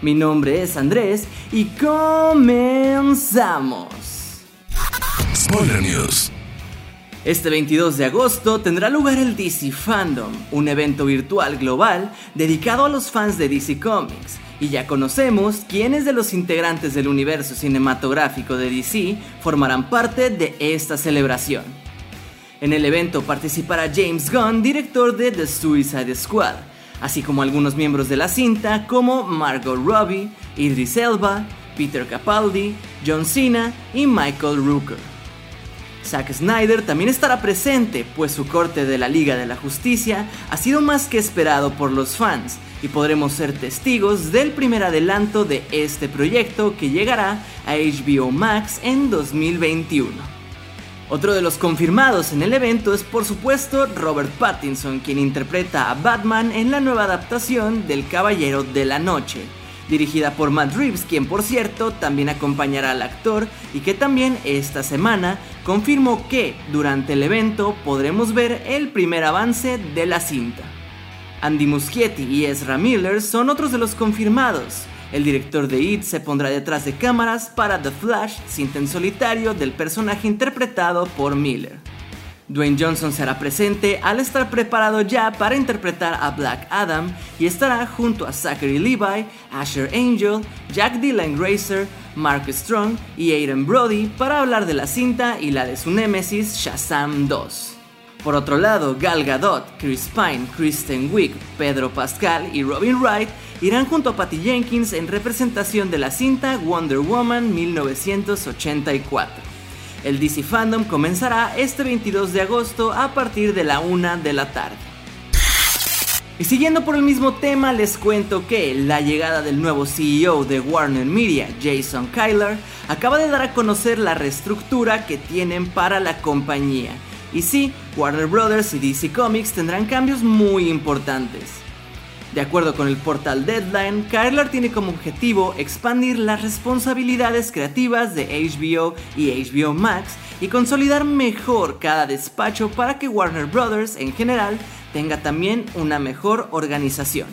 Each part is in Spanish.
Mi nombre es Andrés y comenzamos. Spoiler News. Este 22 de agosto tendrá lugar el DC Fandom, un evento virtual global dedicado a los fans de DC Comics. Y ya conocemos quiénes de los integrantes del universo cinematográfico de DC formarán parte de esta celebración. En el evento participará James Gunn, director de The Suicide Squad, así como algunos miembros de la cinta como Margot Robbie, Idris Elba, Peter Capaldi, John Cena y Michael Rooker. Zack Snyder también estará presente, pues su corte de la Liga de la Justicia ha sido más que esperado por los fans, y podremos ser testigos del primer adelanto de este proyecto que llegará a HBO Max en 2021. Otro de los confirmados en el evento es por supuesto Robert Pattinson, quien interpreta a Batman en la nueva adaptación del Caballero de la Noche, dirigida por Matt Reeves, quien por cierto también acompañará al actor y que también esta semana confirmó que durante el evento podremos ver el primer avance de la cinta. Andy Muschietti y Ezra Miller son otros de los confirmados, el director de It se pondrá detrás de cámaras para The Flash, cinta en solitario del personaje interpretado por Miller. Dwayne Johnson será presente al estar preparado ya para interpretar a Black Adam y estará junto a Zachary Levi, Asher Angel, Jack Dylan Grazer, Mark Strong y Aiden Brody para hablar de la cinta y la de su némesis Shazam 2. Por otro lado, Gal Gadot, Chris Pine, Kristen Wiig, Pedro Pascal y Robin Wright irán junto a Patty Jenkins en representación de la cinta Wonder Woman 1984. El DC Fandom comenzará este 22 de agosto a partir de la 1 de la tarde. Y siguiendo por el mismo tema, les cuento que la llegada del nuevo CEO de Warner Media, Jason Kyler, acaba de dar a conocer la reestructura que tienen para la compañía. Y sí, Warner Brothers y DC Comics tendrán cambios muy importantes. De acuerdo con el portal Deadline, Kyler tiene como objetivo expandir las responsabilidades creativas de HBO y HBO Max y consolidar mejor cada despacho para que Warner Bros. en general tenga también una mejor organización.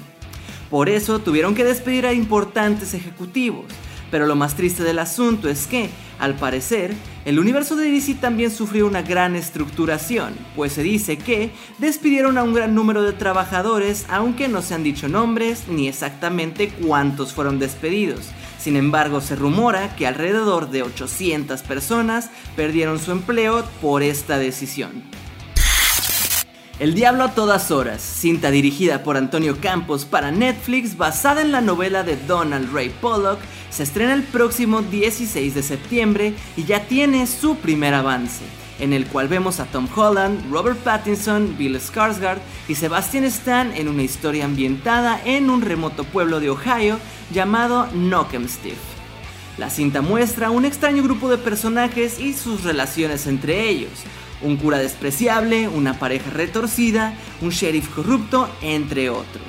Por eso tuvieron que despedir a importantes ejecutivos, pero lo más triste del asunto es que, al parecer, el universo de DC también sufrió una gran estructuración, pues se dice que despidieron a un gran número de trabajadores, aunque no se han dicho nombres ni exactamente cuántos fueron despedidos. Sin embargo, se rumora que alrededor de 800 personas perdieron su empleo por esta decisión. El Diablo a todas horas, cinta dirigida por Antonio Campos para Netflix basada en la novela de Donald Ray Pollock, se estrena el próximo 16 de septiembre y ya tiene su primer avance, en el cual vemos a Tom Holland, Robert Pattinson, Bill Skarsgård y Sebastian Stan en una historia ambientada en un remoto pueblo de Ohio llamado Knockemstiff. La cinta muestra un extraño grupo de personajes y sus relaciones entre ellos, un cura despreciable, una pareja retorcida, un sheriff corrupto, entre otros.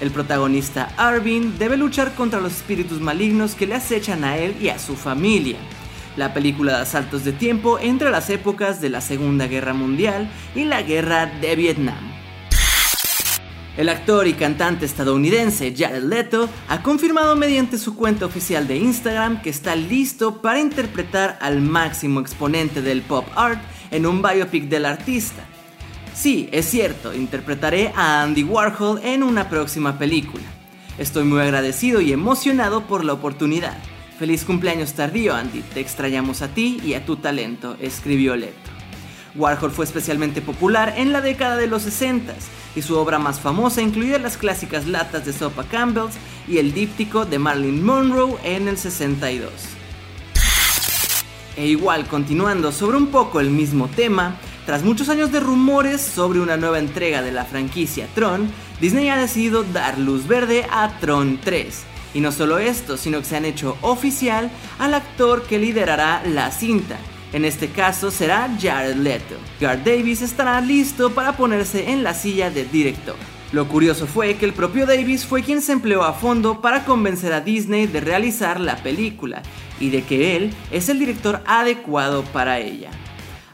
El protagonista Arvin debe luchar contra los espíritus malignos que le acechan a él y a su familia. La película da saltos de tiempo entre las épocas de la Segunda Guerra Mundial y la Guerra de Vietnam. El actor y cantante estadounidense Jared Leto ha confirmado mediante su cuenta oficial de Instagram que está listo para interpretar al máximo exponente del pop art en un biopic del artista. Sí, es cierto, interpretaré a Andy Warhol en una próxima película. Estoy muy agradecido y emocionado por la oportunidad. Feliz cumpleaños tardío, Andy. Te extrañamos a ti y a tu talento, escribió Leto. Warhol fue especialmente popular en la década de los 60 y su obra más famosa incluía las clásicas latas de sopa Campbell's y el díptico de Marilyn Monroe en el 62. E igual, continuando sobre un poco el mismo tema, tras muchos años de rumores sobre una nueva entrega de la franquicia Tron, Disney ha decidido dar luz verde a Tron 3. Y no solo esto, sino que se han hecho oficial al actor que liderará la cinta. En este caso será Jared Leto. Garth Davis estará listo para ponerse en la silla de director. Lo curioso fue que el propio Davis fue quien se empleó a fondo para convencer a Disney de realizar la película y de que él es el director adecuado para ella.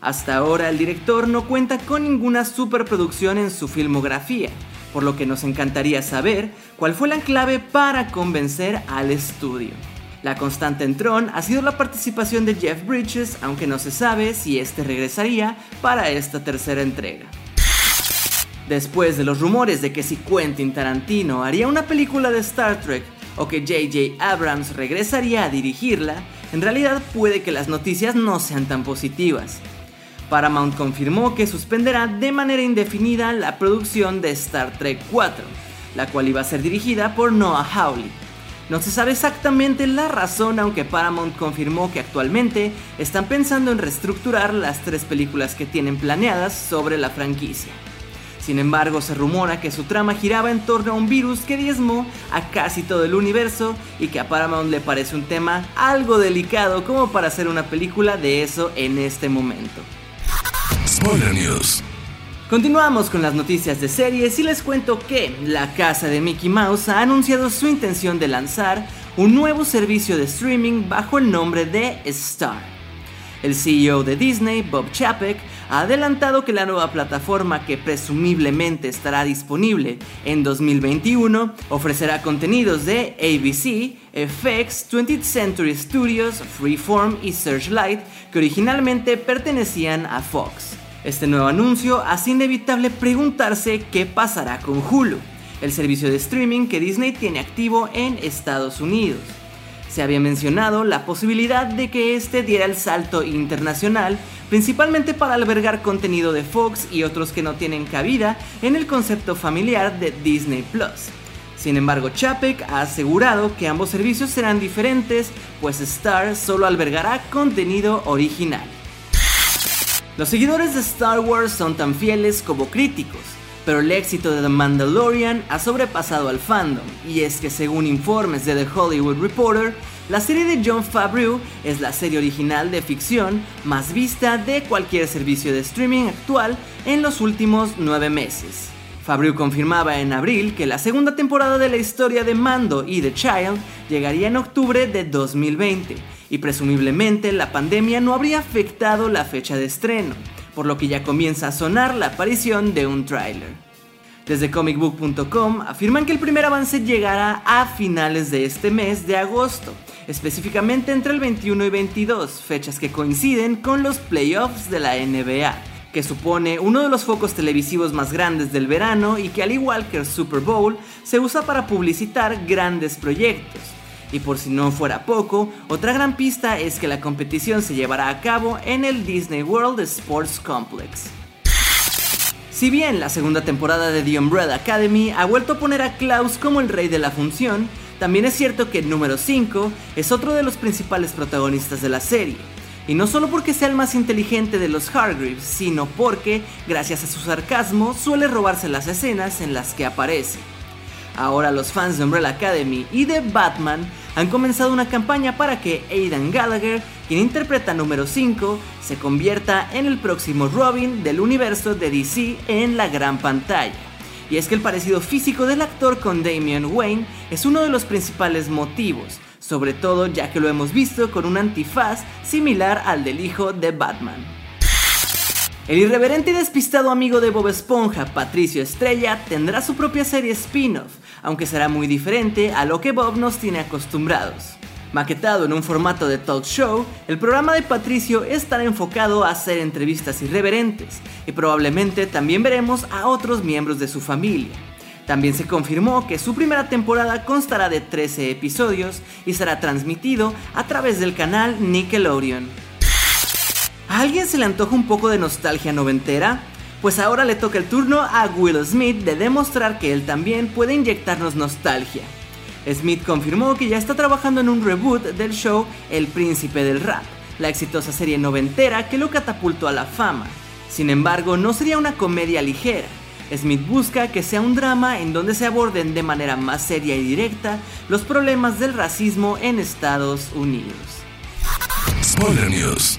Hasta ahora el director no cuenta con ninguna superproducción en su filmografía, por lo que nos encantaría saber cuál fue la clave para convencer al estudio. La constante en Tron ha sido la participación de Jeff Bridges, aunque no se sabe si este regresaría para esta tercera entrega. Después de los rumores de que si Quentin Tarantino haría una película de Star Trek o que JJ Abrams regresaría a dirigirla, en realidad puede que las noticias no sean tan positivas. Paramount confirmó que suspenderá de manera indefinida la producción de Star Trek 4, la cual iba a ser dirigida por Noah Hawley. No se sabe exactamente la razón, aunque Paramount confirmó que actualmente están pensando en reestructurar las tres películas que tienen planeadas sobre la franquicia. Sin embargo, se rumora que su trama giraba en torno a un virus que diezmó a casi todo el universo y que a Paramount le parece un tema algo delicado como para hacer una película de eso en este momento. Spoiler News. Continuamos con las noticias de series y les cuento que la casa de Mickey Mouse ha anunciado su intención de lanzar un nuevo servicio de streaming bajo el nombre de Star. El CEO de Disney, Bob Chapek, ha adelantado que la nueva plataforma que presumiblemente estará disponible en 2021 ofrecerá contenidos de ABC, FX, 20th Century Studios, Freeform y Searchlight que originalmente pertenecían a Fox. Este nuevo anuncio hace inevitable preguntarse qué pasará con Hulu, el servicio de streaming que Disney tiene activo en Estados Unidos. Se había mencionado la posibilidad de que este diera el salto internacional, principalmente para albergar contenido de Fox y otros que no tienen cabida en el concepto familiar de Disney Plus. Sin embargo, Chapek ha asegurado que ambos servicios serán diferentes, pues Star solo albergará contenido original. Los seguidores de Star Wars son tan fieles como críticos, pero el éxito de The Mandalorian ha sobrepasado al fandom, y es que según informes de The Hollywood Reporter, la serie de John Favreau es la serie original de ficción más vista de cualquier servicio de streaming actual en los últimos nueve meses. Favreau confirmaba en abril que la segunda temporada de la historia de Mando y The Child llegaría en octubre de 2020 y presumiblemente la pandemia no habría afectado la fecha de estreno, por lo que ya comienza a sonar la aparición de un tráiler. Desde comicbook.com afirman que el primer avance llegará a finales de este mes de agosto, específicamente entre el 21 y 22, fechas que coinciden con los playoffs de la NBA, que supone uno de los focos televisivos más grandes del verano y que al igual que el Super Bowl se usa para publicitar grandes proyectos. Y por si no fuera poco, otra gran pista es que la competición se llevará a cabo en el Disney World Sports Complex. Si bien la segunda temporada de The Umbrella Academy ha vuelto a poner a Klaus como el rey de la función, también es cierto que el número 5 es otro de los principales protagonistas de la serie. Y no solo porque sea el más inteligente de los Hargreaves, sino porque, gracias a su sarcasmo, suele robarse las escenas en las que aparece. Ahora los fans de Umbrella Academy y de Batman han comenzado una campaña para que Aidan Gallagher, quien interpreta número 5, se convierta en el próximo Robin del universo de DC en la gran pantalla. Y es que el parecido físico del actor con Damian Wayne es uno de los principales motivos, sobre todo ya que lo hemos visto con un antifaz similar al del hijo de Batman. El irreverente y despistado amigo de Bob Esponja, Patricio Estrella, tendrá su propia serie spin-off, aunque será muy diferente a lo que Bob nos tiene acostumbrados. Maquetado en un formato de talk show, el programa de Patricio estará enfocado a hacer entrevistas irreverentes y probablemente también veremos a otros miembros de su familia. También se confirmó que su primera temporada constará de 13 episodios y será transmitido a través del canal Nickelodeon. ¿A alguien se le antoja un poco de nostalgia noventera? Pues ahora le toca el turno a Will Smith de demostrar que él también puede inyectarnos nostalgia. Smith confirmó que ya está trabajando en un reboot del show El Príncipe del Rap, la exitosa serie noventera que lo catapultó a la fama. Sin embargo, no sería una comedia ligera, Smith busca que sea un drama en donde se aborden de manera más seria y directa los problemas del racismo en Estados Unidos. Spoiler News.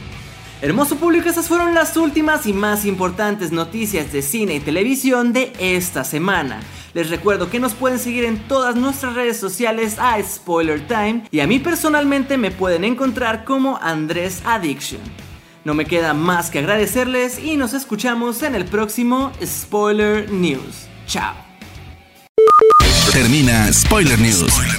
Hermoso público, esas fueron las últimas y más importantes noticias de cine y televisión de esta semana. Les recuerdo que nos pueden seguir en todas nuestras redes sociales a Spoiler Time y a mí personalmente me pueden encontrar como Andrés Addiction. No me queda más que agradecerles y nos escuchamos en el próximo Spoiler News. Chao. Termina Spoiler News